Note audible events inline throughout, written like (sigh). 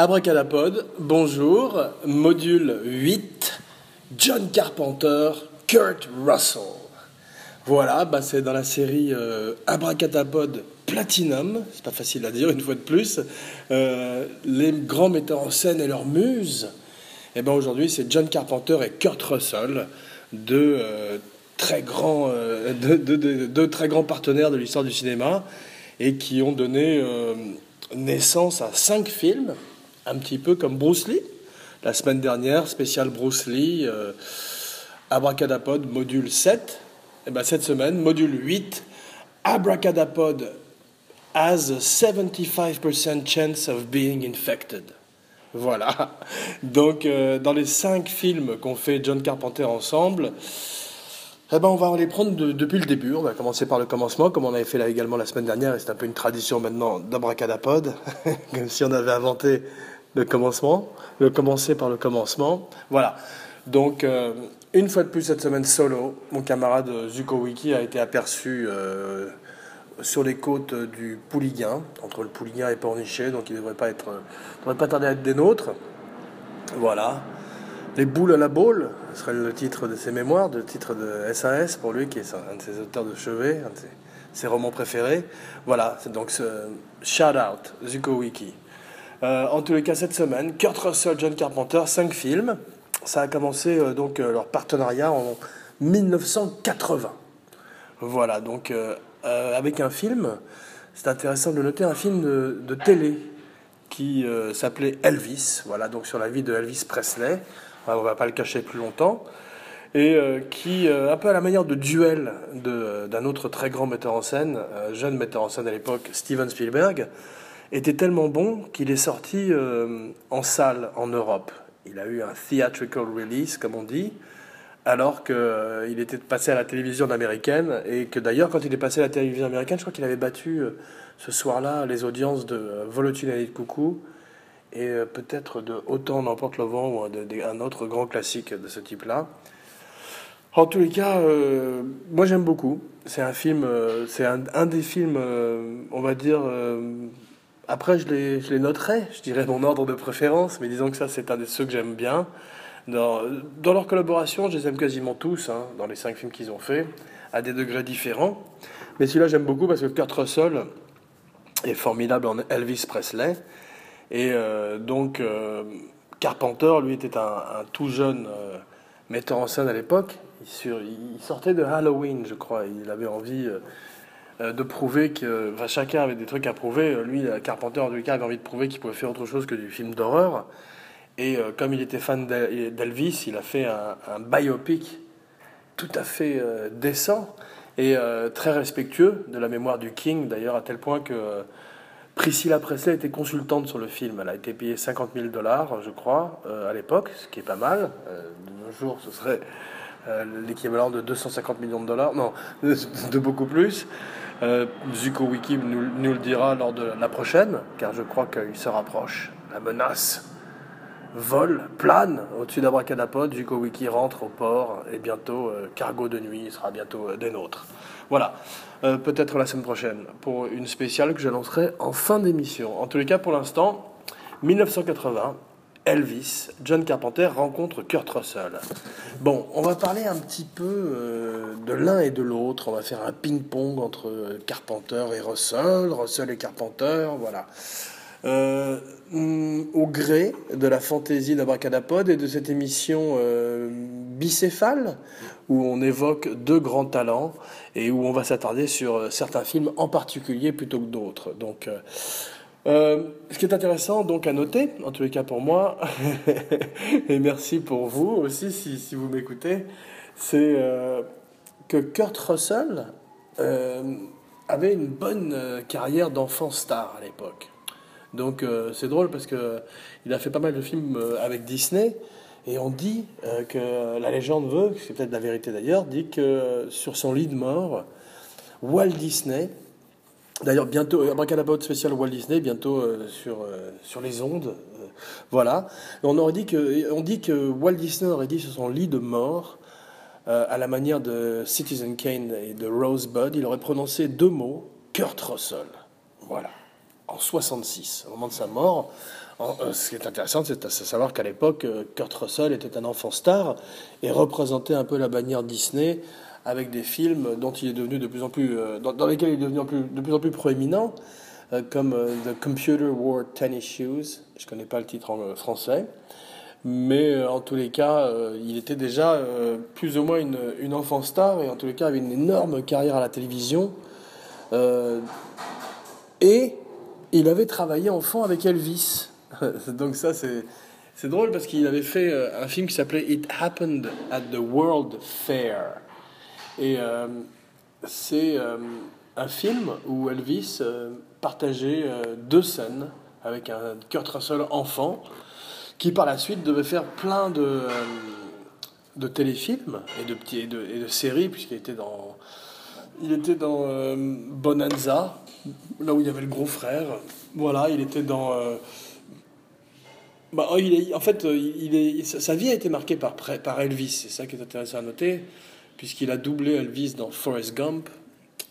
Abracadapod, bonjour, module 8, John Carpenter, Kurt Russell. Voilà, bah c'est dans la série euh, Platinum, c'est pas facile à dire une fois de plus, euh, les grands metteurs en scène et leurs muses. Et ben aujourd'hui c'est John Carpenter et Kurt Russell, deux, euh, très grands, deux très grands partenaires de l'histoire du cinéma et qui ont donné naissance à cinq films un petit peu comme Bruce Lee. La semaine dernière, spécial Bruce Lee, euh, Abracadapod, module 7. Et ben cette semaine, module 8, Abracadapod has a 75% chance of being infected. Voilà. Donc, euh, dans les cinq films qu'ont fait John Carpenter ensemble, eh ben, on va les prendre depuis le début. On va commencer par le commencement, comme on avait fait là également la semaine dernière, et c'est un peu une tradition maintenant d'Abracadapod, (laughs) comme si on avait inventé le commencement, le commencer par le commencement. Voilà. Donc, euh, une fois de plus cette semaine solo, mon camarade Zuko Wiki a été aperçu euh, sur les côtes du Pouliguen, entre le Pouliguen et Pornichet, donc il ne devrait pas être, devrait pas tarder à être des nôtres. Voilà. Les boules à la boule, ce serait le titre de ses mémoires, le titre de SAS pour lui, qui est un de ses auteurs de chevet, un de ses, romans préférés. Voilà, c'est donc ce shout out, Zuko Wiki. Euh, en tous les cas, cette semaine, Kurt Russell, John Carpenter, cinq films. Ça a commencé euh, donc euh, leur partenariat en 1980. Voilà, donc avec un film, c'est intéressant de noter un film de, télé qui s'appelait Elvis. Voilà, donc sur la vie de Elvis Presley. on ne va pas le cacher plus longtemps et qui, un peu à la manière de duel d'un autre très grand metteur en scène, jeune metteur en scène à l'époque, Steven Spielberg, était tellement bon qu'il est sorti euh, en salle en Europe. Il a eu un theatrical release, comme on dit, alors qu'il euh, était passé à la télévision américaine et que d'ailleurs, quand il est passé à la télévision américaine, je crois qu'il avait battu euh, ce soir-là les audiences de Volotine et de Coucou et peut-être de Autant n'emporte le vent ou un autre grand classique de ce type-là. En tous les cas, moi j'aime beaucoup. C'est un film, c'est un, des films, on va dire, après, je les, je les noterai, je dirais mon ordre de préférence, mais disons que ça, c'est un de ceux que j'aime bien. Dans, dans, leur collaboration, je les aime quasiment tous, hein, dans les cinq films qu'ils ont fait, à des degrés différents. Mais celui-là, j'aime beaucoup parce que Kurt Russell est formidable en Elvis Presley. Et euh, donc, euh, Carpenter, lui, était un, tout jeune euh, metteur en scène à l'époque. Il, il, sortait de Halloween, je crois. Il avait envie de prouver que chacun avait des trucs à prouver. Euh, lui, Carpenter, en tout cas, avait envie de prouver qu'il pouvait faire autre chose que du film d'horreur. Et euh, comme il était fan d'Elvis, il a fait un, biopic tout à fait décent et très respectueux de la mémoire du King, d'ailleurs, à tel point que Priscilla Presley était consultante sur le film. Elle a été payée 50 000 dollars, je crois, à l'époque, ce qui est pas mal. de nos jours, ce serait l'équivalent de 250 millions de dollars, non, (laughs) de beaucoup plus. Euh, Zuko Wiki nous, le dira lors de la prochaine, car je crois qu'il se rapproche. La menace vole, plane au-dessus d'Abracadapod. Zuko Wiki rentre au port et bientôt, euh, cargo de nuit sera bientôt euh, des nôtres. Voilà, peut-être la semaine prochaine pour une spéciale que je lancerai en fin d'émission. En tous les cas, pour l'instant, 1980, Elvis, John Carpenter rencontre Kurt Russell. Bon, on va parler un petit peu euh, de l'un et de l'autre. On va faire un ping-pong entre Carpenter et Russell, Russell et Carpenter, voilà. Euh, au gré de la fantaisie d'Abracadapod et de cette émission euh, bicéphale où on évoque deux grands talents et où on va s'attarder sur certains films en particulier plutôt que d'autres. Euh, ce qui est intéressant donc à noter, en tous les cas pour moi, (laughs) et merci pour vous aussi si, vous m'écoutez, c'est euh, que Kurt Russell euh, avait une bonne carrière d'enfant star à l'époque. Donc c'est drôle parce que il a fait pas mal de films avec Disney. Et on dit que la légende veut, c'est peut-être la vérité d'ailleurs, dit que sur son lit de mort, Walt Disney D'ailleurs, bientôt, Abracadabra spécial Walt Disney, bientôt euh, sur, euh, sur les ondes. Euh, voilà. on, aurait dit que, on dit que Walt Disney aurait dit sur son lit de mort, à la manière de Citizen Kane et de Rosebud, il aurait prononcé deux mots Kurt Russell. Voilà. En 66, au moment de sa mort. ce qui est intéressant, c'est de savoir qu'à l'époque, Kurt Russell était un enfant star et représentait un peu la bannière Disney avec des films dont il est devenu de plus en plus, dans, lesquels il est devenu de plus en plus proéminent, comme The Computer Wore Tennis Shoes. Je ne connais pas le titre en français. Mais euh, en tous les cas, euh, il était déjà euh, plus ou moins une, enfant star et en tous les cas avait une énorme carrière à la télévision. et il avait travaillé enfant avec Elvis. (laughs) Donc ça, c'est drôle parce qu'il avait fait un film qui s'appelait It Happened at the World Fair. Et c'est un film où Elvis partageait deux scènes avec un Kurt Russell enfant qui par la suite devait faire plein de, euh, de téléfilms et de, petits, et de, séries, puisqu'il était dans, il était dans euh, Bonanza, là où il y avait le gros frère. Voilà, il était dans. Euh, bah, oh, en fait, il est, sa vie a été marquée par, par Elvis, c'est ça qui est intéressant à noter, puisqu'il a doublé Elvis dans Forrest Gump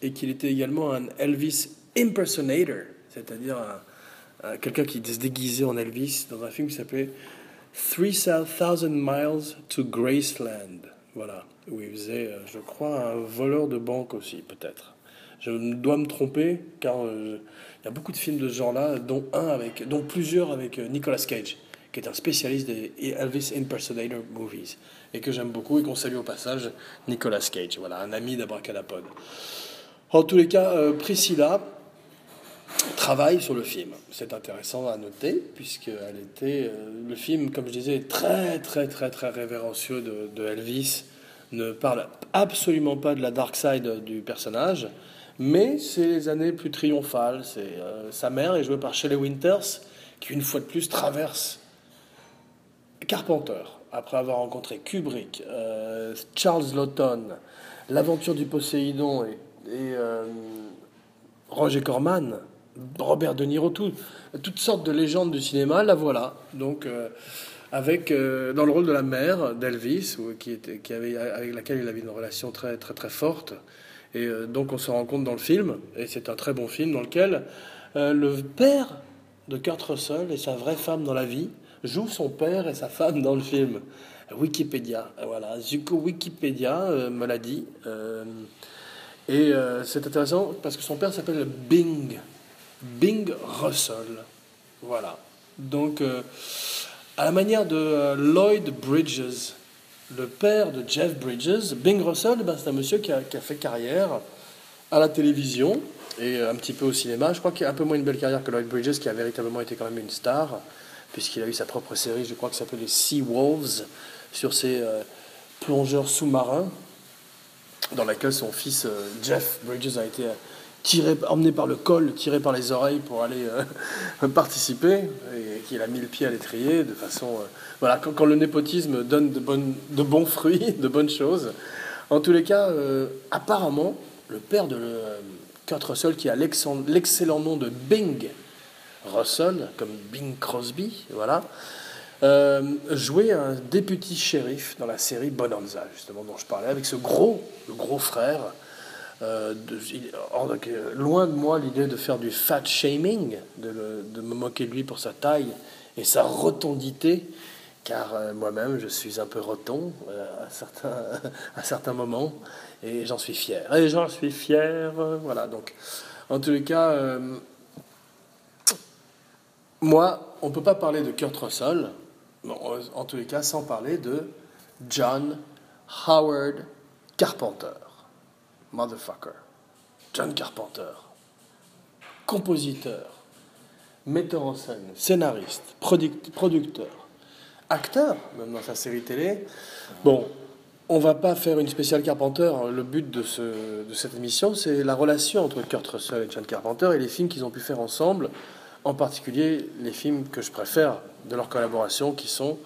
et qu'il était également un Elvis impersonator, c'est-à-dire un, euh, quelqu'un qui se déguisait en Elvis dans un film qui s'appelait 3000 Miles to Graceland. Voilà, où il faisait, euh, je crois, un voleur de banque aussi, peut-être. Je dois me tromper, car euh, il y a beaucoup de films de ce genre-là, dont, plusieurs avec Nicolas Cage, qui est un spécialiste des Elvis Impersonator Movies, et que j'aime beaucoup, et qu'on salue au passage, Nicolas Cage, voilà, un ami d'Abracadapod. En tous les cas, Priscilla, travaille sur le film. C'est intéressant à noter, puisqu'elle était. Euh, le film, comme je disais, très, très, très, très révérencieux de, Elvis, ne parle absolument pas de la dark side du personnage, mais c'est les années plus triomphales. C'est euh, sa mère est jouée par Shelley Winters, qui une fois de plus traverse Carpenter, après avoir rencontré Kubrick, euh, Charles Lawton, l'aventure du Poséidon et, et Roger Corman. Robert De Niro, toutes sortes de légendes du cinéma, la voilà. Donc, euh, avec, euh, dans le rôle de la mère d'Elvis, qui, qui avec laquelle il avait une relation très, très, très forte. Et euh, donc, on se rend compte dans le film, et c'est un très bon film, dans lequel le père de Kurt Russell et sa vraie femme dans la vie jouent son père et sa femme dans le film. Wikipédia, voilà, Zuko Wikipédia me l'a dit. et c'est intéressant parce que son père s'appelle Bing. Bing Russell. Voilà. Donc, euh, à la manière de euh, Lloyd Bridges, le père de Jeff Bridges, Bing Russell, ben, c'est un monsieur qui a, fait carrière à la télévision et un petit peu au cinéma. Je crois qu'il a un peu moins une belle carrière que Lloyd Bridges, qui a véritablement été quand même une star, puisqu'il a eu sa propre série, je crois que ça s'appelle les Sea Wolves, sur ses euh, plongeurs sous-marins, dans laquelle son fils Jeff Bridges a été tiré, emmené par le col, tiré par les oreilles pour aller euh, (laughs) participer, et qu'il a mis le pied à l'étrier de façon. Euh, voilà, quand, le népotisme donne de, de bons fruits, (laughs) de bonnes choses. En tous les cas, euh, apparemment, le père de Kurt Russell, qui a l'excellent nom de Bing Russell, comme Bing Crosby, voilà, jouait un député shérif dans la série Bonanza, justement, dont je parlais, avec ce gros, le gros frère euh, loin de moi l'idée de faire du fat shaming, de, me moquer de lui pour sa taille et sa rotondité, car euh, moi-même je suis un peu roton euh, à, certains, (laughs) à certains moments, et j'en suis fier. Et j'en suis fier, voilà. Donc, en tous les cas, moi, on ne peut pas parler de Kurt Russell, en tous les cas, sans parler de John Howard Carpenter. Motherfucker. John Carpenter. Compositeur, metteur en scène, scénariste, producteur, acteur, même dans sa série télé. Bon, on va pas faire une spéciale Carpenter. Le but de, de cette émission, c'est la relation entre Kurt Russell et John Carpenter et les films qu'ils ont pu faire ensemble, en particulier les films que je préfère de leur collaboration, qui sont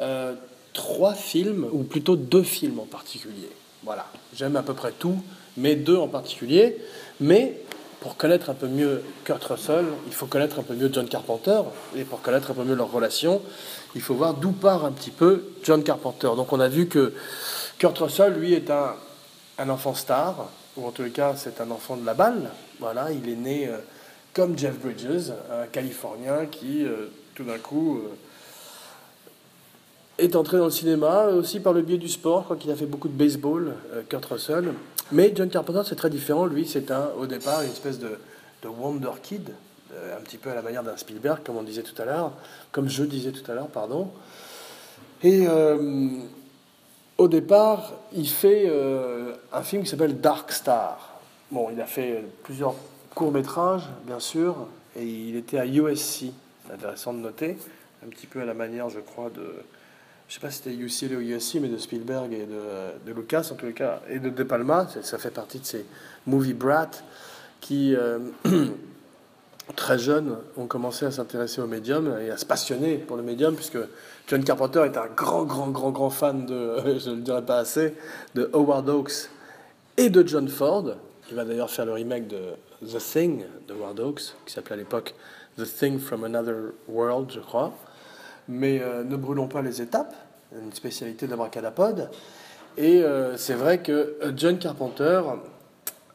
euh, trois films, ou plutôt deux films en particulier. Voilà, j'aime à peu près tout, mais deux en particulier. Mais pour connaître un peu mieux Kurt Russell, il faut connaître un peu mieux John Carpenter, et pour connaître un peu mieux leur relation, il faut voir d'où part un petit peu John Carpenter. Donc on a vu que Kurt Russell, lui, est un, un enfant star, ou en tous les cas, c'est un enfant de la balle. Voilà, il est né euh, comme Jeff Bridges, un Californien qui, euh, tout d'un coup, est entré dans le cinéma aussi par le biais du sport, quoi qu'il a fait beaucoup de baseball, Kurt Russell. Mais John Carpenter, c'est très différent. Lui, c'est un, au départ une espèce de, de wonder kid, un petit peu à la manière d'un Spielberg, comme on disait tout à l'heure, comme je disais tout à l'heure, pardon. Et au départ, il fait un film qui s'appelle Dark Star. Bon, il a fait plusieurs courts-métrages, bien sûr, et il était à USC, intéressant de noter, un petit peu à la manière, je crois, de. Je sais pas si c'était UCL ou USC, mais de Spielberg et de, de, Lucas, en tous les cas, et de De Palma. Ça fait partie de ces movie brats qui, euh, (clears throat) très jeunes, ont commencé à s'intéresser au médium et à se passionner pour le médium, puisque John Carpenter est un grand, grand, grand, grand fan de, (laughs) je ne le dirais pas assez, de Howard Hawks et de John Ford. Il va d'ailleurs faire le remake de The Thing de Ward Hawks, qui s'appelait à l'époque The Thing from Another World, je crois. Mais euh, ne brûlons pas les étapes, une spécialité d'Abracadapod. Et euh, c'est vrai que John Carpenter,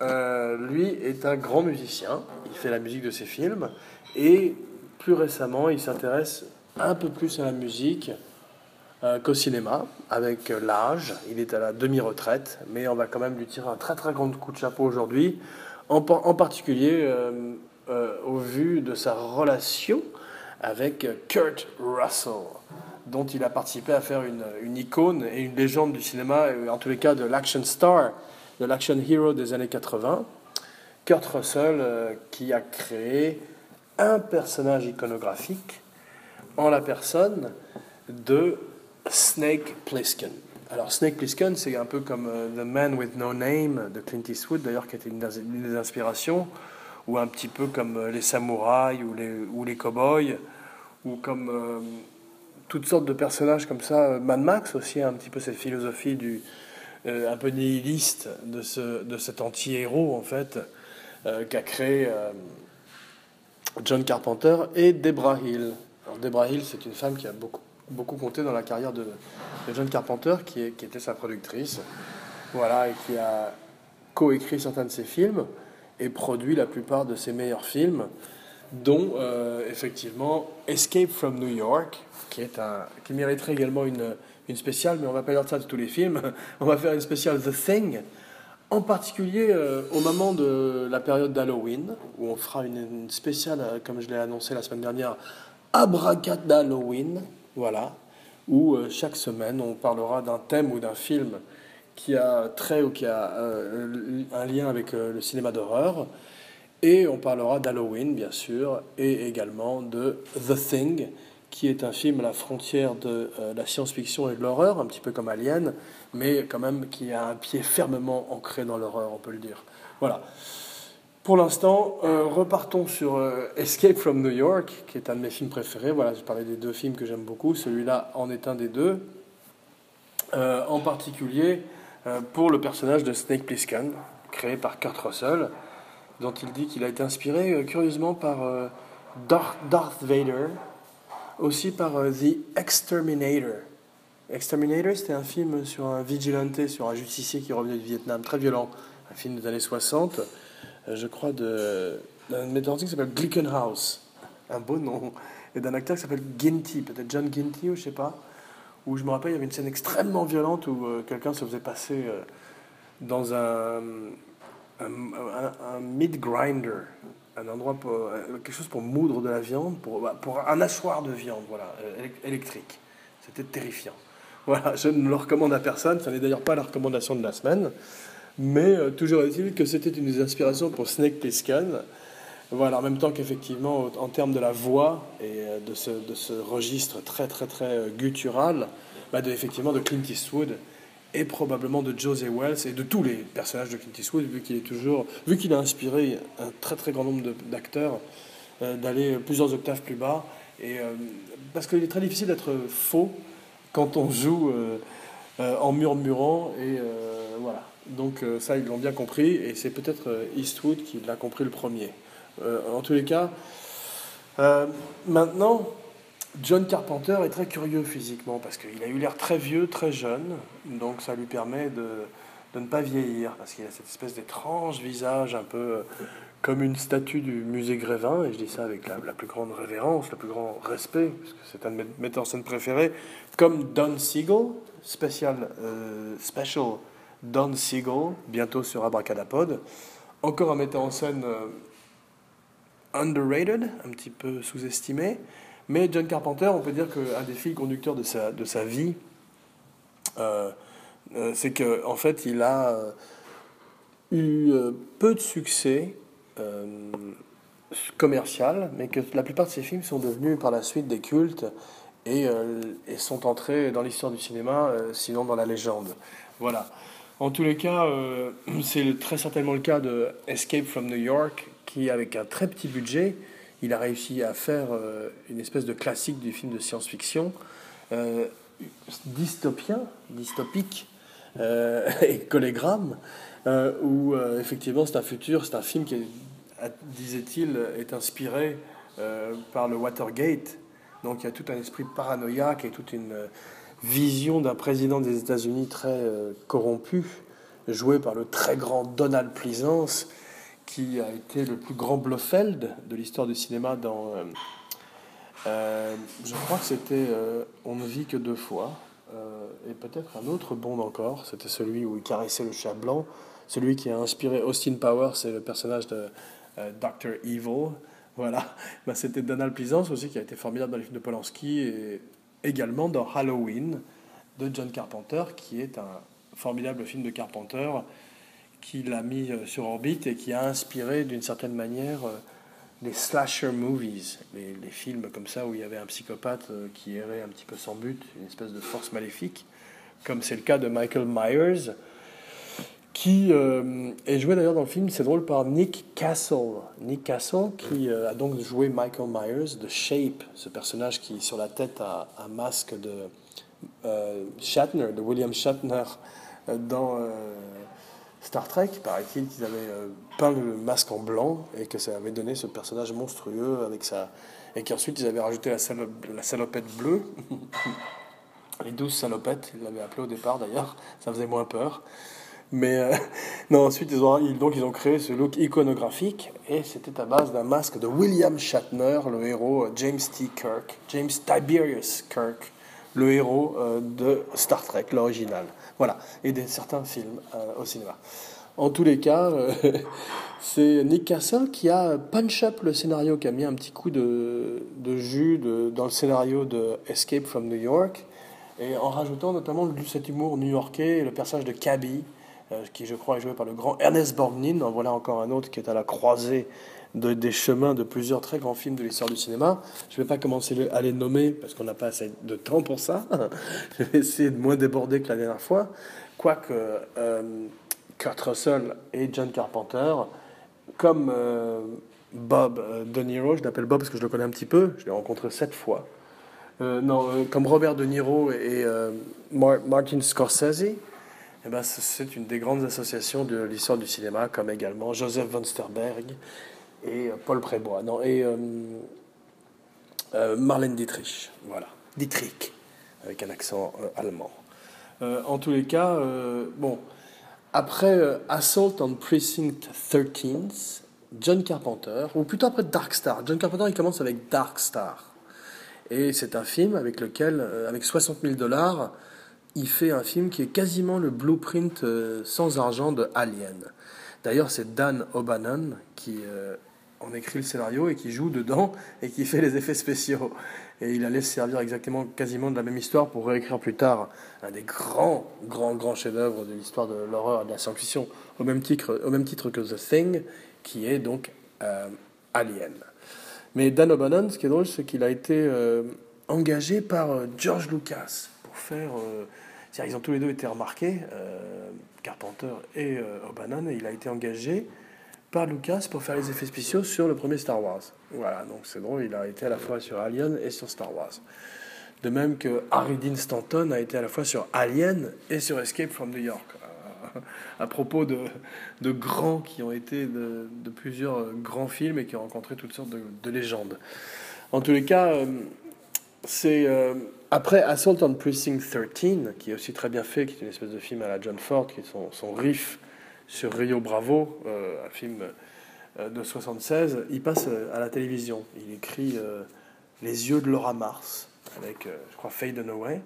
euh, lui, est un grand musicien. Il fait la musique de ses films. Et plus récemment, il s'intéresse un peu plus à la musique euh, qu'au cinéma, avec euh, l'âge. Il est à la demi-retraite, mais on va quand même lui tirer un très très grand coup de chapeau aujourd'hui, en, particulier euh, au vu de sa relation avec Kurt Russell, dont il a participé à faire une, icône et une légende du cinéma, en tous les cas de l'action star, de l'action hero des années 80. Kurt Russell qui a créé un personnage iconographique en la personne de Snake Plissken. Alors Snake Plissken, c'est un peu comme euh, The Man with No Name de Clint Eastwood, d'ailleurs, qui était une des inspirations, ou un petit peu comme euh, les samouraïs ou les, ou ou comme euh, toutes sortes de personnages comme ça. Mad Max aussi, un petit peu cette philosophie du, un peu nihiliste de, ce, de cet anti-héros, en fait, qu'a créé John Carpenter et Debra Hill. Alors, Debra Hill, c'est une femme qui a beaucoup beaucoup compté dans la carrière de, John Carpenter, qui, était sa productrice, voilà, et qui a coécrit certains de ses films et produit la plupart de ses meilleurs films, dont euh, effectivement Escape from New York, qui, est un, qui mériterait également une, une spéciale, mais on va pas dire ça de tous les films. (laughs) On va faire une spéciale The Thing, en particulier euh, au moment de la période d'Halloween, où on fera une, une spéciale, euh, comme je l'ai annoncé la semaine dernière, Abracadalloween, voilà, où euh, chaque semaine on parlera d'un thème ou d'un film qui a trait ou qui a euh, un lien avec euh, le cinéma d'horreur. Et on parlera d'Halloween, bien sûr, et également de The Thing, qui est un film à la frontière de la science-fiction et de l'horreur, un petit peu comme Alien, mais quand même qui a un pied fermement ancré dans l'horreur, on peut le dire. Voilà. Pour l'instant, euh, repartons sur euh, Escape from New York, qui est un de mes films préférés. Voilà, je parlais des deux films que j'aime beaucoup. Celui-là en est un des deux. Euh, en particulier pour le personnage de Snake Plissken, créé par Kurt Russell, dont il dit qu'il a été inspiré curieusement par Darth, Vader, aussi par The Exterminator. Exterminator, c'était un film sur un vigilante, sur un justicier qui revenait du Vietnam, très violent, un film des années 60. Euh, je crois, d'un metteur qui s'appelle Glickenhaus. Un beau nom. Et d'un acteur qui s'appelle Ginty, peut-être John Ginty ou je sais pas. Où je me rappelle, il y avait une scène extrêmement violente où euh, quelqu'un se faisait passer euh, dans un, meat grinder, un endroit pour quelque chose pour moudre de la viande, pour, bah, un assoir de viande, voilà, électrique. C'était terrifiant. Voilà, je ne le recommande à personne. Ce n'est d'ailleurs pas la recommandation de la semaine. Mais euh, toujours est-il que c'était une des inspirations pour Snake Plissken. Voilà, en même temps qu'effectivement, en termes de la voix et euh, de ce, de ce registre très très très euh, guttural, bah de, effectivement de Clint Eastwood et probablement de José Wells et de tous les personnages de Clint Eastwood, vu qu'il est toujours, vu qu'il a inspiré un très très grand nombre d'acteurs d'aller plusieurs octaves plus bas, et parce qu'il est très difficile d'être faux quand on joue en murmurant et voilà. Donc euh, ça, ils l'ont bien compris, et c'est peut-être euh, Eastwood qui l'a compris le premier. Euh, en tous les cas, maintenant, John Carpenter est très curieux physiquement, parce qu'il a eu l'air très vieux, très jeune, donc ça lui permet de, ne pas vieillir, parce qu'il a cette espèce d'étrange visage un peu comme une statue du musée Grévin, et je dis ça avec la, plus grande révérence, le plus grand respect, parce que c'est un de mes metteurs en scène préférés, comme Don Siegel, spécial, special Don Siegel, bientôt sur Abracadapod, encore un metteur en scène euh, underrated, un petit peu sous-estimé, mais John Carpenter, on peut dire qu'un des fils conducteurs de sa, de sa vie, euh, c'est qu'en en fait, il a eu peu de succès euh, commercial, mais que la plupart de ces films sont devenus par la suite des cultes et, euh, sont entrés dans l'histoire du cinéma, euh, sinon dans la légende. Voilà. En tous les cas, (clears throat) c'est très certainement le cas de Escape from New York, qui, avec un très petit budget, il a réussi à faire une espèce de classique du film de science-fiction, dystopien, dystopique (laughs) et collégramme, où effectivement c'est un futur, c'est un film qui disait-il, est inspiré euh, par le Watergate. Donc il y a tout un esprit paranoïaque et toute une euh, vision d'un président des États-Unis très euh, corrompu, joué par le très grand Donald Pleasance, qui a été le plus grand Blofeld de l'histoire du cinéma dans... je crois que c'était On ne vit que deux fois, et peut-être un autre Bond encore, c'était celui où il caressait le chat blanc, celui qui a inspiré Austin Powers, c'est le personnage de euh, Dr. Evil. Voilà, (laughs) bah, c'était Donald Pleasance aussi qui a été formidable dans les films de Polanski également dans Halloween de John Carpenter, qui est un formidable film de Carpenter qu'il a mis euh, sur orbite et qui a inspiré d'une certaine manière euh, les slasher movies, les, les, films comme ça où il y avait un psychopathe qui errait un petit peu sans but, une espèce de force maléfique, comme c'est le cas de Michael Myers qui euh, est joué d'ailleurs dans le film, c'est drôle, par Nick Castle. Nick Castle, qui euh, a donc joué Michael Myers, de Shape, ce personnage qui, sur la tête, a un masque de euh, Shatner, de William Shatner, dans Star Trek. Paraît-il qu'ils avaient peint le masque en blanc et que ça avait donné ce personnage monstrueux avec sa. Et qu'ensuite ils avaient rajouté la, la salopette bleue. (laughs) Les douze salopettes, ils l'avaient appelé au départ d'ailleurs, ça faisait moins peur. Mais euh, (laughs) non, ensuite, ils ont, donc, ils ont créé ce look iconographique et c'était à base d'un masque de William Shatner, le héros euh, James T. Kirk, James Tiberius Kirk, le héros euh, de Star Trek, l'original. Voilà, et de certains films au cinéma. En tous les cas, (laughs) c'est Nick Castle qui a punch up le scénario, qui a mis un petit coup de, de jus dans le scénario de Escape from New York, et en rajoutant notamment cet humour new-yorkais et le personnage de Cabby, qui je crois est joué par le grand Ernest Borgnine. En voilà encore un autre qui est à la croisée de, des chemins de plusieurs très grands films de l'histoire du cinéma. Je ne vais pas commencer à les nommer parce qu'on n'a pas assez de temps pour ça. (laughs) je vais essayer de moins déborder que la dernière fois. Quoique euh, Kurt Russell et John Carpenter, comme euh, Bob De Niro, je l'appelle Bob parce que je le connais un petit peu, je l'ai rencontré sept fois. non, comme Robert De Niro et Martin Scorsese, eh ben, c'est une des grandes associations de l'histoire du cinéma, comme également Joseph von Sterberg et euh, Paul Prébois. Non, et euh, euh, Marlène Dietrich. Voilà. Dietrich, avec un accent allemand. en tous les cas, bon, après Assault on Precinct 13, John Carpenter, ou plutôt après Dark Star. John Carpenter, il commence avec Dark Star. Et c'est un film avec lequel, avec 60 000 dollars, il fait un film qui est quasiment le blueprint euh, sans argent de Alien. D'ailleurs, c'est Dan O'Bannon qui euh, en écrit le scénario et qui joue dedans (laughs) et qui fait les effets spéciaux. Et il allait se servir exactement quasiment de la même histoire pour réécrire plus tard un des grands, grands, grands chefs-d'œuvre de l'histoire de l'horreur et de la science-fiction, au, même titre, au même titre que The Thing, qui est donc euh, Alien. Mais Dan O'Bannon, ce qui est drôle, c'est qu'il a été engagé par George Lucas faire ils ont tous les deux été remarqués, euh, Carpenter et euh, O'Bannon, et il a été engagé par Lucas pour faire les effets spéciaux sur le premier Star Wars. Voilà, donc c'est drôle, il a été à la fois sur Alien et sur Star Wars. De même que Harry Dean Stanton a été à la fois sur Alien et sur Escape from New York. Euh, à propos de, grands qui ont été de, plusieurs grands films et qui ont rencontré toutes sortes de légendes. En tous les cas, c'est après Assault on Precinct 13, qui est aussi très bien fait, qui est une espèce de film à la John Ford, qui est son, riff sur Rio Bravo, un film de 76, il passe à la télévision. Il écrit Les yeux de Laura Mars, avec, je crois, Fade Away.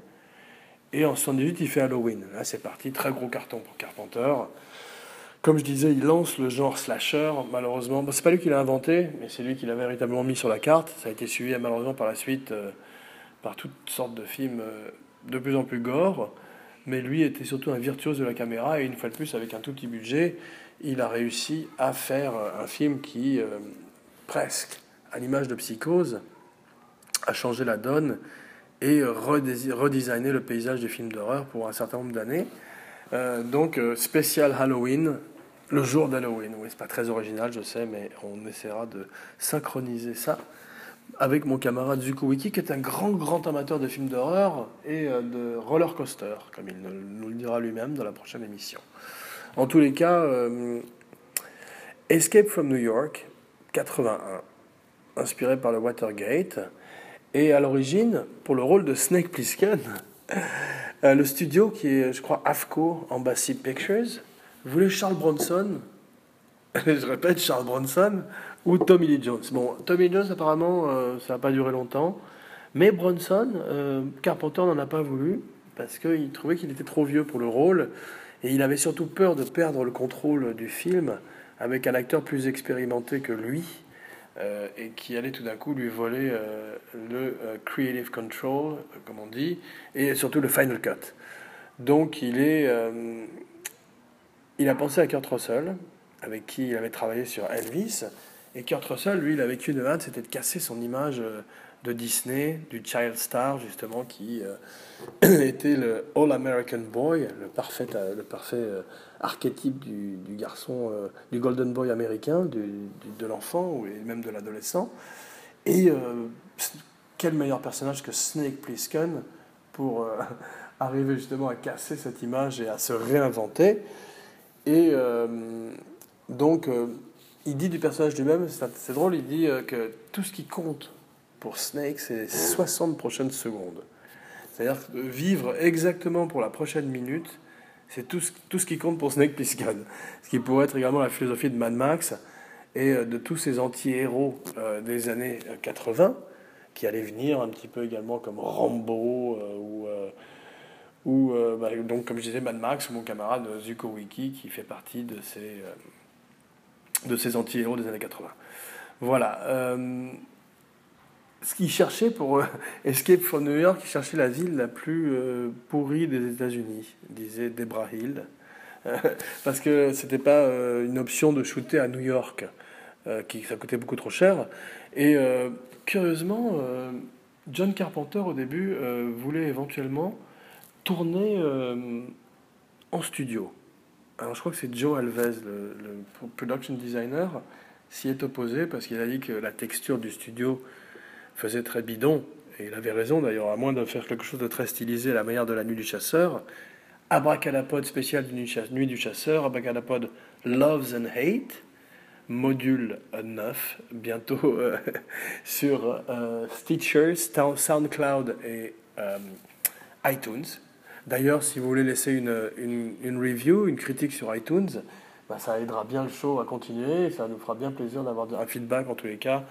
Et en 78, il fait Halloween. Là, c'est parti, très gros carton pour Carpenter. Comme je disais, il lance le genre slasher. Malheureusement, c'est pas lui qui l'a inventé, mais c'est lui qui l'a véritablement mis sur la carte. Ça a été suivi malheureusement par la suite euh, par toutes sortes de films euh, de plus en plus gore. Mais lui était surtout un virtuose de la caméra et une fois de plus, avec un tout petit budget, il a réussi à faire un film qui, euh, presque à l'image de Psychose, a changé la donne et redesigner le paysage des films d'horreur pour un certain nombre d'années. Euh, donc, spécial Halloween, le jour d'Halloween. Oui, c'est pas très original, je sais, mais on essaiera de synchroniser ça avec mon camarade Zuko Wiki, qui est un grand, grand amateur de films d'horreur et euh, de roller coaster, comme il nous le dira lui-même dans la prochaine émission. En tous les cas, Escape from New York, 81, inspiré par le Watergate. Et à l'origine, pour le rôle de Snake Plissken, (laughs) euh, le studio qui est, je crois, AFCO, Embassy Pictures, voulait Charles Bronson, (laughs) je répète, Charles Bronson, ou Tommy Lee Jones. Bon, Tommy Lee Jones, apparemment, euh, ça n'a pas duré longtemps, mais Bronson, euh, Carpenter n'en a pas voulu, parce qu'il trouvait qu'il était trop vieux pour le rôle, et il avait surtout peur de perdre le contrôle du film avec un acteur plus expérimenté que lui, euh, et qui allait tout d'un coup lui voler le creative control, comme on dit, et surtout le final cut. Donc il est, il a pensé à Kurt Russell, avec qui il avait travaillé sur Elvis, et Kurt Russell, lui, il a vécu de hâte, c'était de casser son image de Disney, du child star justement, qui (clears throat) était le All American Boy, le parfait, le parfait archétype du, garçon, euh, du golden boy américain, de l'enfant et même de l'adolescent. Et euh, quel meilleur personnage que Snake Plissken pour euh, (laughs) arriver justement à casser cette image et à se réinventer. Et donc, il dit du personnage lui-même, c'est drôle, il dit que tout ce qui compte pour Snake, c'est les 60 prochaines secondes. C'est-à-dire vivre exactement pour la prochaine minute c'est tout, ce qui compte pour Snake Plissken. Ce qui pourrait être également la philosophie de Mad Max et euh, de tous ces anti-héros euh, des années 80 euh, qui allaient venir un petit peu également comme Rambo ou, ou bah, donc comme je disais Mad Max mon camarade Zuko Wiki qui fait partie de ces, de ces anti-héros des années 80. Voilà ce qu'il cherchait pour euh, Escape from New York, il cherchait la ville la plus euh, pourrie des États-Unis, disait Debra Hill, (laughs) parce que c'était pas euh, une option de shooter à New York, qui ça coûtait beaucoup trop cher. Et curieusement, John Carpenter au début voulait éventuellement tourner en studio. Alors je crois que c'est Joe Alves, le, production designer, s'y est opposé parce qu'il a dit que la texture du studio faisait très bidon. Et il avait raison d'ailleurs, à moins de faire quelque chose de très stylisé à la manière de la nuit du chasseur. Abracadapod spécial du nuit du chasseur, Abracadapod Loves and Hate, module 9, bientôt euh, (laughs) sur euh, Stitcher, SoundCloud et euh, iTunes. D'ailleurs, si vous voulez laisser une, une, review, une critique sur iTunes, bah, ça aidera bien le show à continuer, ça nous fera bien plaisir d'avoir un feedback en tous les cas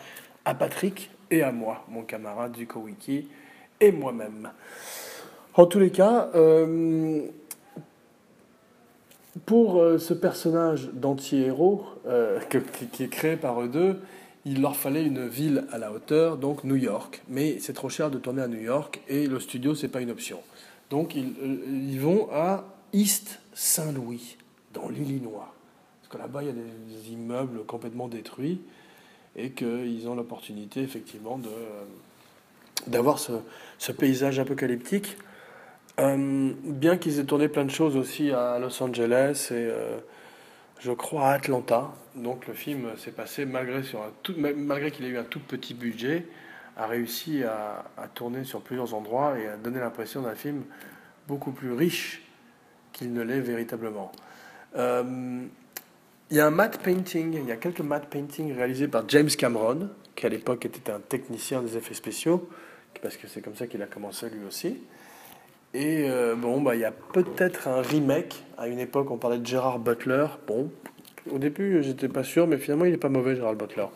à Patrick et à moi, mon camarade du Wiki et moi-même. En tous les cas, euh, pour euh, ce personnage d'anti-héros euh, qui est créé par eux deux, il leur fallait une ville à la hauteur, donc New York. Mais c'est trop cher de tourner à New York et le studio, c'est pas une option. Donc ils, ils vont à East Saint-Louis, dans l'Illinois. Parce que là-bas, il y a des immeubles complètement détruits et qu'ils ont l'opportunité effectivement de, d'avoir ce, paysage apocalyptique. Euh, bien qu'ils aient tourné plein de choses aussi à Los Angeles et euh, je crois à Atlanta. Donc le film s'est passé malgré qu'il ait eu un tout petit budget, a réussi à, tourner sur plusieurs endroits et à donner l'impression d'un film beaucoup plus riche qu'il ne l'est véritablement. Euh, il y a un matte painting, il y a quelques matte paintings réalisés par James Cameron, qui à l'époque était un technicien des effets spéciaux, parce que c'est comme ça qu'il a commencé lui aussi. Et euh, bon, bah, il y a peut-être un remake. À une époque, on parlait de Gérard Butler. Bon, au début, j'étais pas sûr, mais finalement, il est pas mauvais, Gérard Butler.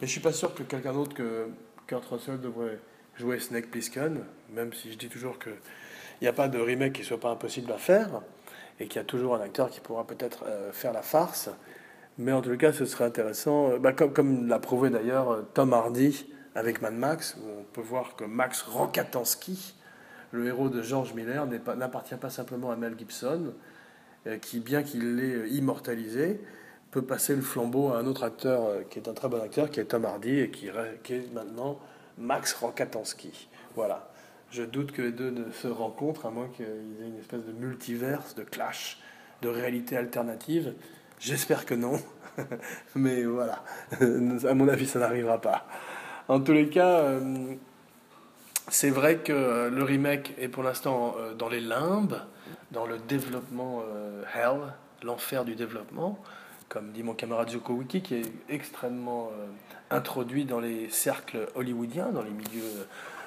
Mais je suis pas sûr que quelqu'un d'autre que Kurt Russell devrait jouer Snake Plissken, même si je dis toujours qu'il n'y a pas de remake qui soit pas impossible à faire, et qu'il y a toujours un acteur qui pourra peut-être euh, faire la farce. Mais en tout cas, ce serait intéressant, euh, bah, comme, l'a prouvé d'ailleurs Tom Hardy avec Mad Max, où on peut voir que Max Rokatansky, le héros de George Miller, n'appartient pas, simplement à Mel Gibson, euh, qui, bien qu'il l'ait immortalisé, peut passer le flambeau à un autre acteur euh, qui est un très bon acteur, qui est Tom Hardy, et qui, est maintenant Max Rokatansky. Voilà. Je doute que les deux ne se rencontrent, à moins qu'ils aient une espèce de multiverse, de clash, de réalité alternative. J'espère que non. (laughs) Mais voilà. (laughs) à mon avis, ça n'arrivera pas. En tous les cas, euh, c'est vrai que le remake est pour l'instant euh, dans les limbes, dans le développement euh, hell, l'enfer du développement, comme dit mon camarade Zuko qui est extrêmement introduit dans les cercles hollywoodiens, dans les milieux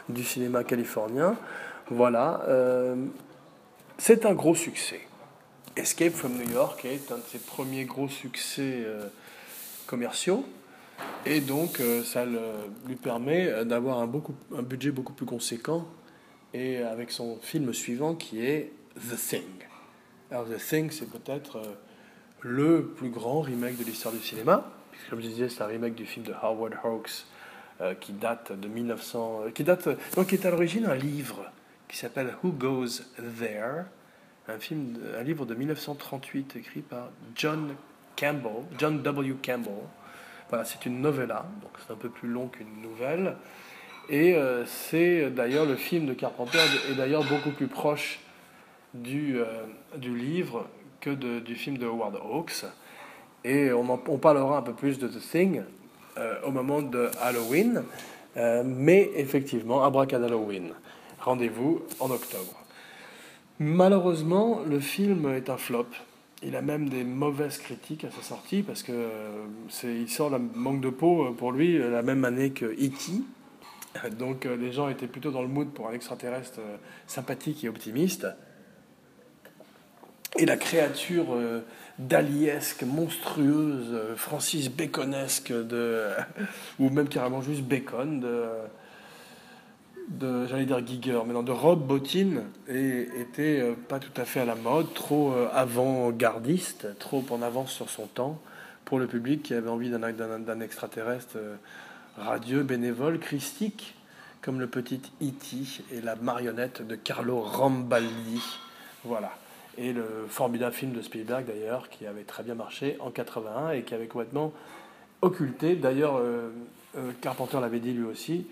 du cinéma californien. Voilà. c'est un gros succès. Escape from New York est un de ses premiers gros succès commerciaux. Et donc, euh, ça lui permet euh, d'avoir un, beaucoup, un budget beaucoup plus conséquent, et avec son film suivant qui est The Thing. Alors, The Thing, c'est peut-être euh, le plus grand remake de l'histoire du cinéma, puisque, comme je disais, c'est un remake du film de Howard Hawks qui date de 1900, qui date, donc qui est à l'origine un livre qui s'appelle Who Goes There, un film, un livre de 1938 écrit par John Campbell, John W. Campbell, voilà, c'est une novella, donc c'est un peu plus long qu'une nouvelle. Et euh, c'est d'ailleurs le film de Carpenter est d'ailleurs beaucoup plus proche du, euh, du livre que de, du film de Howard Hawks. Et on, parlera un peu plus de The Thing euh, au moment de Halloween. mais effectivement, Halloween. Rendez-vous en octobre. Malheureusement, le film est un flop. Il a même des mauvaises critiques à sa sortie parce que euh, c'est, il sort la manque de peau euh, pour lui la même année que E.T. Donc euh, les gens étaient plutôt dans le mood pour un extraterrestre sympathique et optimiste. Et la créature daliesque, monstrueuse, Francis Baconesque, de, (laughs) ou même carrément juste Bacon, de, j'allais dire Giger, mais non, de Rob Bottin et était euh, pas tout à fait à la mode, trop euh, avant-gardiste, trop en avance sur son temps pour le public qui avait envie d'un extraterrestre euh, radieux, bénévole, christique, comme le petit E.T. et la marionnette de Carlo Rambaldi. Voilà. Et le formidable film de Spielberg d'ailleurs, qui avait très bien marché en 81 et qui avait complètement occulté. D'ailleurs, Carpenter l'avait dit lui aussi,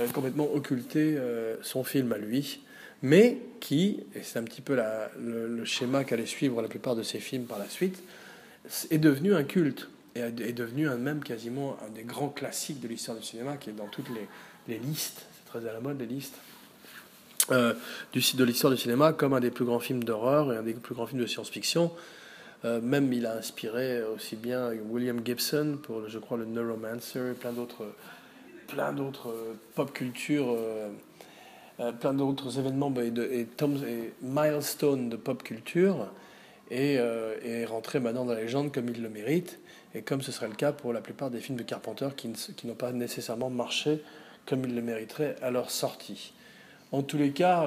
euh, complètement occulté euh, son film à lui, mais qui, et c'est un petit peu le, schéma qu'allait suivre la plupart de ses films par la suite, est devenu un culte et est devenu un, même quasiment un des grands classiques de l'histoire du cinéma qui est dans toutes les, listes, c'est très à la mode les listes, euh, du site de l'histoire du cinéma comme un des plus grands films d'horreur et un des plus grands films de science-fiction. même il a inspiré aussi bien William Gibson pour, je crois, le Neuromancer et plein d'autres plein d'autres euh, pop culture, euh, euh, plein d'autres événements bah, et, de, de pop culture et est rentré maintenant dans la légende comme il le mérite et comme ce serait le cas pour la plupart des films de Carpenter qui n'ont pas nécessairement marché comme ils le mériteraient à leur sortie. En tous les cas,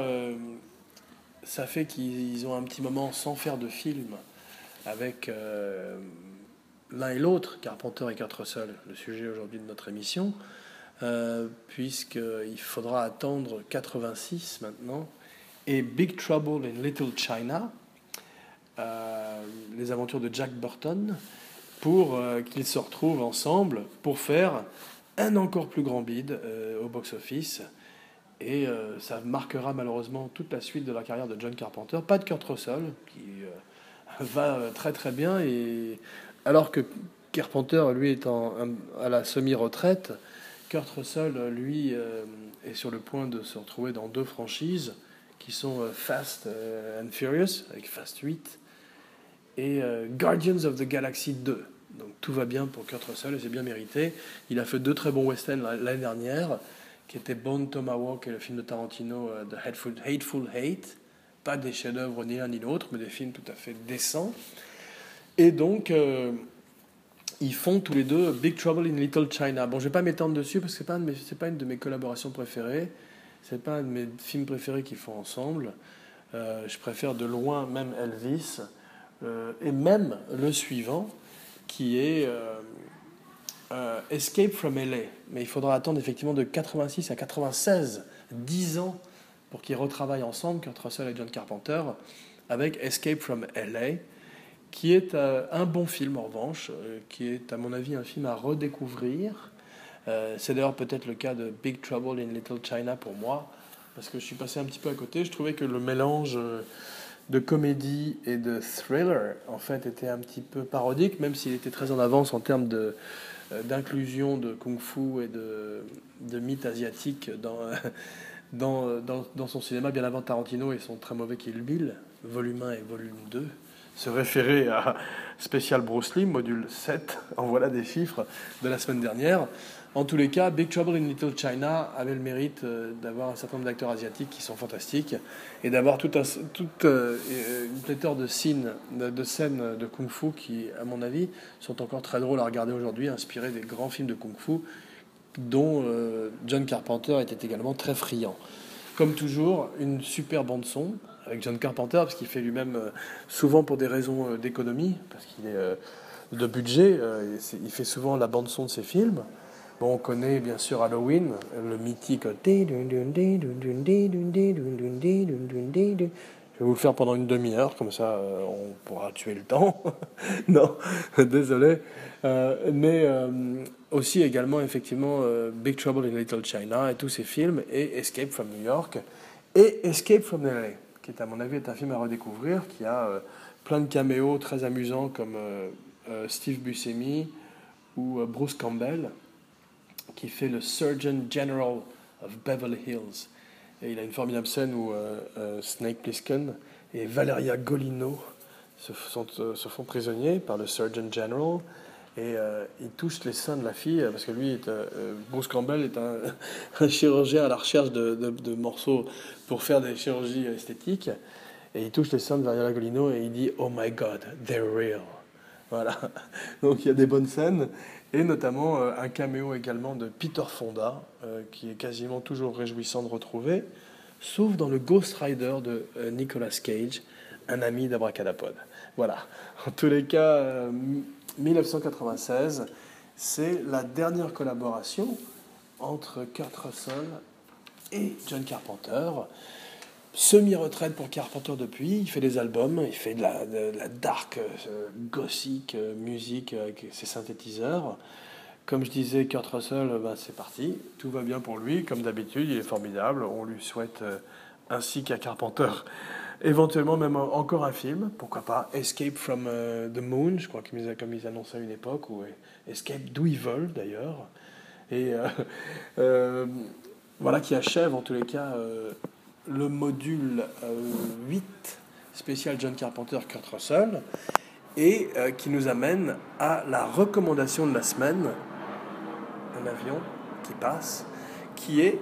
ça fait qu'ils ont un petit moment sans faire de film avec l'un et l'autre, Carpenter et Kurt Russell, le sujet aujourd'hui de notre émission. Euh, puisqu'il faudra attendre 86 maintenant, et Big Trouble in Little China, euh, les aventures de Jack Burton, pour euh, qu'ils se retrouvent ensemble pour faire un encore plus grand bid au box-office. Et ça marquera malheureusement toute la suite de la carrière de John Carpenter. Pas de Kurt Russell, qui (laughs) va très très bien, et alors que Carpenter, lui, est en, à la semi-retraite, Kurt Russell, lui, euh, est sur le point de se retrouver dans deux franchises qui sont euh, Fast euh, and Furious, avec Fast 8, et Guardians of the Galaxy 2. Donc tout va bien pour Kurt Russell et c'est bien mérité. Il a fait deux très bons westerns l'année dernière qui était Bone Tomahawk et le film de Tarantino, The Hateful, Hateful Hate. Pas des chefs-d'œuvre ni l'un ni l'autre, mais des films tout à fait décents. Et donc, ils font tous les deux Big Trouble in Little China. Bon, je vais pas m'étendre dessus parce que c'est pas, c'est pas une de mes collaborations préférées. C'est pas un de mes films préférés qu'ils font ensemble. Euh, je préfère de loin même Elvis euh, et même le suivant qui est euh, Escape from LA. Mais il faudra attendre effectivement de 86 à 96, 10 ans pour qu'ils retravaillent ensemble, Kurt Russell et John Carpenter, avec Escape from LA qui est euh, un bon film en revanche, euh, qui est à mon avis un film à redécouvrir. Euh, c'est d'ailleurs peut-être le cas de Big Trouble in Little China pour moi, parce que je suis passé un petit peu à côté. Je trouvais que le mélange de comédie et de thriller, en fait, était un petit peu parodique, même s'il était très en avance en termes de, d'inclusion de kung-fu et de, de mythes asiatiques dans, dans, dans, son cinéma, bien avant Tarantino et son très mauvais Kill Bill, volume 1 et volume 2 se référer à Special Bruce Lee, module 7, en voilà des chiffres de la semaine dernière. En tous les cas, Big Trouble in Little China avait le mérite euh, d'avoir un certain nombre d'acteurs asiatiques qui sont fantastiques et d'avoir toute, toute euh, une pléthore de scènes, de, kung-fu qui, à mon avis, sont encore très drôles à regarder aujourd'hui, inspirés des grands films de kung-fu dont euh, John Carpenter était également très friand. Comme toujours, une super bande son avec John Carpenter, parce qu'il fait lui-même euh, souvent pour des raisons euh, d'économie, parce qu'il est euh, de budget, il fait souvent la bande son de ses films. Bon, on connaît bien sûr Halloween, le mythique. Je vais vous le faire pendant une demi-heure, comme ça on pourra tuer le temps. (laughs) non, désolé. mais aussi également effectivement Big Trouble in Little China et tous ces films, et Escape from New York, et Escape from LA qui est à mon avis est un film à redécouvrir, qui a euh, plein de caméos très amusants comme euh, euh, Steve Buscemi ou Bruce Campbell, qui fait le Surgeon General of Beverly Hills. Et il a une formidable scène où Snake Plissken et Valeria Golino se, se font prisonniers par le Surgeon General et euh, il touche les seins de la fille parce que lui, euh, Bruce Campbell est un, (laughs) chirurgien à la recherche de, morceaux pour faire des chirurgies esthétiques. Et il touche les seins de Valeria Golino et il dit Oh my God, they're real. Voilà. (laughs) Donc il y a des bonnes scènes et notamment euh, un caméo également de Peter Fonda qui est quasiment toujours réjouissant de retrouver, sauf dans le Ghost Rider de Nicolas Cage, un ami d'Abracadapod. Voilà. En tous les cas 1996, c'est la dernière collaboration entre Kurt Russell et John Carpenter. Semi-retraite pour Carpenter depuis, il fait des albums, il fait de la, dark, euh, euh, musique avec ses synthétiseurs. Comme je disais, Kurt Russell, ben, c'est parti, tout va bien pour lui, comme d'habitude, il est formidable, on lui souhaite, euh, ainsi qu'à Carpenter, Éventuellement, même encore un film, pourquoi pas Escape from euh, the Moon, je crois qu'ils, comme ils annonçaient à une époque, ou Escape d'où ils veulent d'ailleurs. Et (laughs) voilà qui achève en tous les cas le module 8 spécial John Carpenter, Kurt Russell, et qui nous amène à la recommandation de la semaine, un avion qui passe, qui est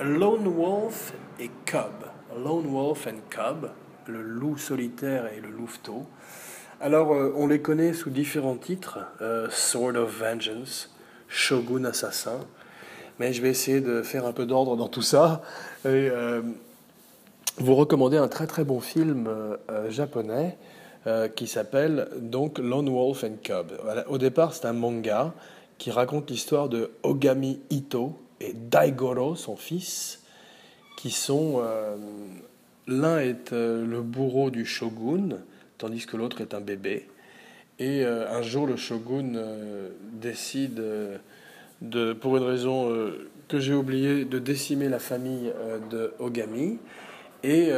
Lone Wolf et Cub. Lone Wolf and Cub, le loup solitaire et le louveteau. Alors, euh, on les connaît sous différents titres euh, Sword of Vengeance, Shogun Assassin. Mais je vais essayer de faire un peu d'ordre dans tout ça euh, vous recommander un très très bon film japonais qui s'appelle donc Lone Wolf and Cub. Au départ, c'est un manga qui raconte l'histoire de Ogami Ito et Daigoro, son fils, qui sont... Euh, l'un est euh, le bourreau du shogun, tandis que l'autre est un bébé. Et euh, un jour, le shogun décide, de, pour une raison que j'ai oubliée, de décimer la famille de Ogami et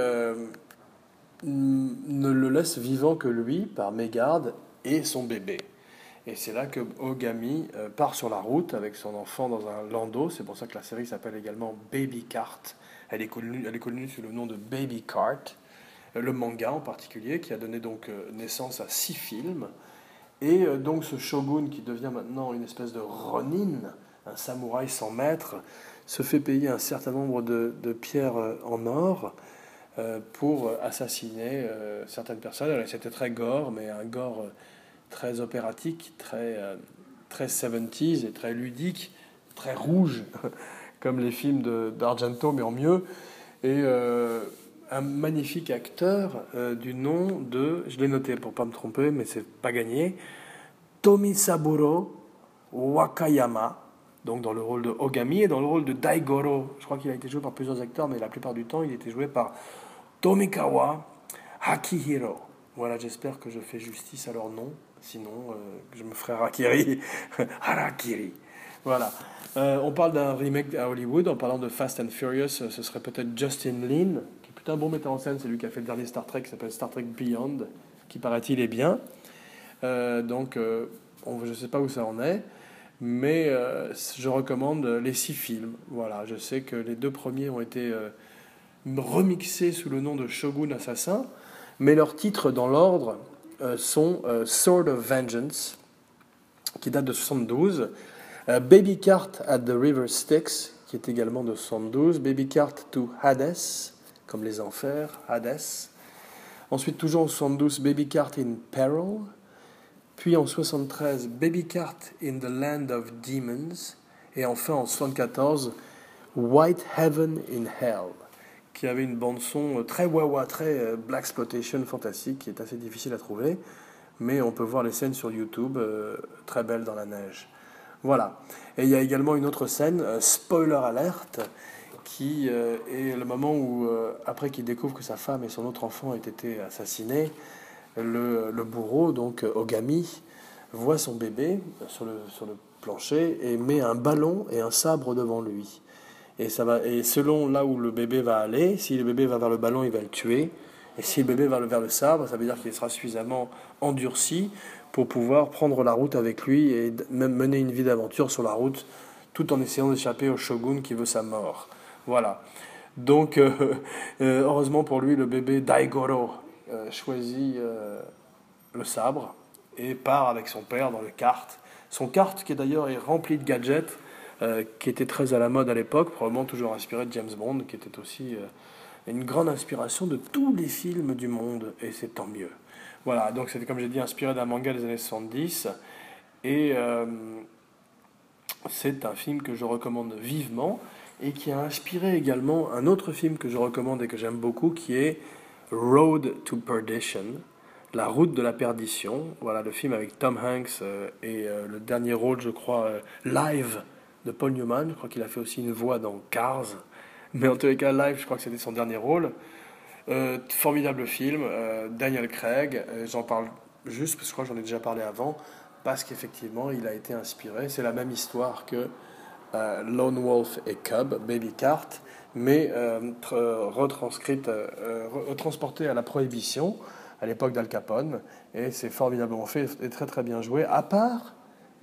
ne le laisse vivant que lui par mégarde et son bébé. Et c'est là que Ogami part sur la route avec son enfant dans un landau. C'est pour ça que la série s'appelle également Baby Cart. Elle est connue, elle est connue sous le nom de Baby Cart, euh, le manga en particulier, qui a donné donc euh, naissance à six films. Et euh, donc ce shogun qui devient maintenant une espèce de ronin, un samouraï sans maître, se fait payer un certain nombre de, pierres en or pour assassiner certaines personnes. C'était très gore, mais un gore très opératique, très, très 70s et très ludique, très rouge, (laughs) comme les films d'Argento, mais en mieux. Et un magnifique acteur du nom de, je l'ai noté pour pas me tromper, mais c'est pas gagné, Tomisaburo Wakayama, donc dans le rôle de Ogami et dans le rôle de Daigoro. Je crois qu'il a été joué par plusieurs acteurs, mais la plupart du temps, il était joué par Tomikawa Hakihiro. Voilà, j'espère que je fais justice à leur nom, sinon euh, je me ferai Harakiri. (laughs) Harakiri. Voilà. Euh, on parle d'un remake à Hollywood, en parlant de Fast and Furious, ce serait peut-être Justin Lin, qui est plutôt un bon metteur en scène, c'est lui qui a fait le dernier Star Trek qui s'appelle Star Trek Beyond, qui paraît-il est bien. Euh, donc, euh, je ne sais pas où ça en est, mais euh, je recommande les six films. Voilà, je sais que les deux premiers ont été remixés sous le nom de Shogun Assassin, mais leurs titres dans l'ordre sont Sword of Vengeance, qui date de 72, Baby Cart at the River Styx, qui est également de 72, Baby Cart to Hades, comme les enfers, Hades. Ensuite, toujours en 72, Baby Cart in Peril, puis en 73, Baby Cart in the Land of Demons. Et enfin en 74, White Heaven in Hell, qui avait une bande-son très wawa, très euh, black exploitation fantastique, qui est assez difficile à trouver. Mais on peut voir les scènes sur YouTube, euh, très belles dans la neige. Voilà. Et il y a également une autre scène, euh, spoiler alerte, qui est le moment où, après qu'il découvre que sa femme et son autre enfant ont été assassinés, le, bourreau, donc Ogami, voit son bébé sur le, sur le plancher et met un ballon et un sabre devant lui. Et, ça va, et selon là où le bébé va aller, si le bébé va vers le ballon, il va le tuer. Et si le bébé va vers le sabre, ça veut dire qu'il sera suffisamment endurci pour pouvoir prendre la route avec lui et même mener une vie d'aventure sur la route, tout en essayant d'échapper au shogun qui veut sa mort. Voilà. Donc, euh, (laughs) euh, heureusement pour lui, le bébé Daigoro choisit euh, le sabre et part avec son père dans le kart. Son kart, qui d'ailleurs est rempli de gadgets, euh, qui était très à la mode à l'époque, probablement toujours inspiré de James Bond, qui était aussi une grande inspiration de tous les films du monde, et c'est tant mieux. Voilà, donc c'était comme j'ai dit inspiré d'un manga des années 70, et c'est un film que je recommande vivement, et qui a inspiré également un autre film que je recommande et que j'aime beaucoup, qui est Road to Perdition, La route de la perdition. Voilà le film avec Tom Hanks euh, et euh, le dernier rôle, je crois, euh, live de Paul Newman. Je crois qu'il a fait aussi une voix dans Cars. Mais en tous les cas, live, je crois que c'était son dernier rôle. formidable film, Daniel Craig. J'en parle juste parce que je crois que j'en ai déjà parlé avant, parce qu'effectivement, il a été inspiré. C'est la même histoire que Lone Wolf et Cub, Baby Cart mais euh, retranscrite, euh, transportée à la prohibition à l'époque d'Al Capone, et c'est formidablement fait et très très bien joué, à part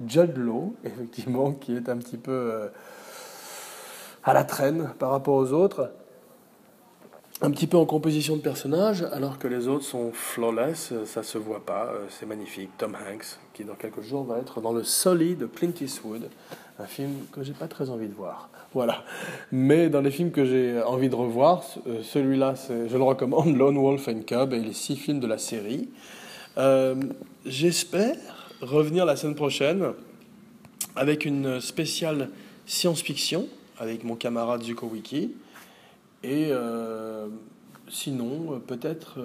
Judd Law, (laughs) effectivement, qui est un petit peu euh, à la traîne par rapport aux autres, un petit peu en composition de personnage, alors que les autres sont flawless, ça se voit pas, c'est magnifique. Tom Hanks, qui dans quelques jours va être dans le solide de Clint Eastwood, un film que j'ai pas très envie de voir. Voilà. Mais dans les films que j'ai envie de revoir, euh, celui-là, je le recommande, Lone Wolf and Cub et les six films de la série. Euh, j'espère revenir la semaine prochaine avec une spéciale science-fiction avec mon camarade Zuko Wiki. Et euh, sinon, peut-être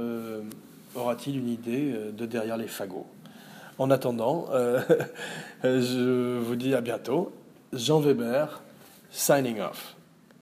aura-t-il une idée de derrière les fagots. En attendant, (laughs) je vous dis à bientôt Jean Weber, signing off.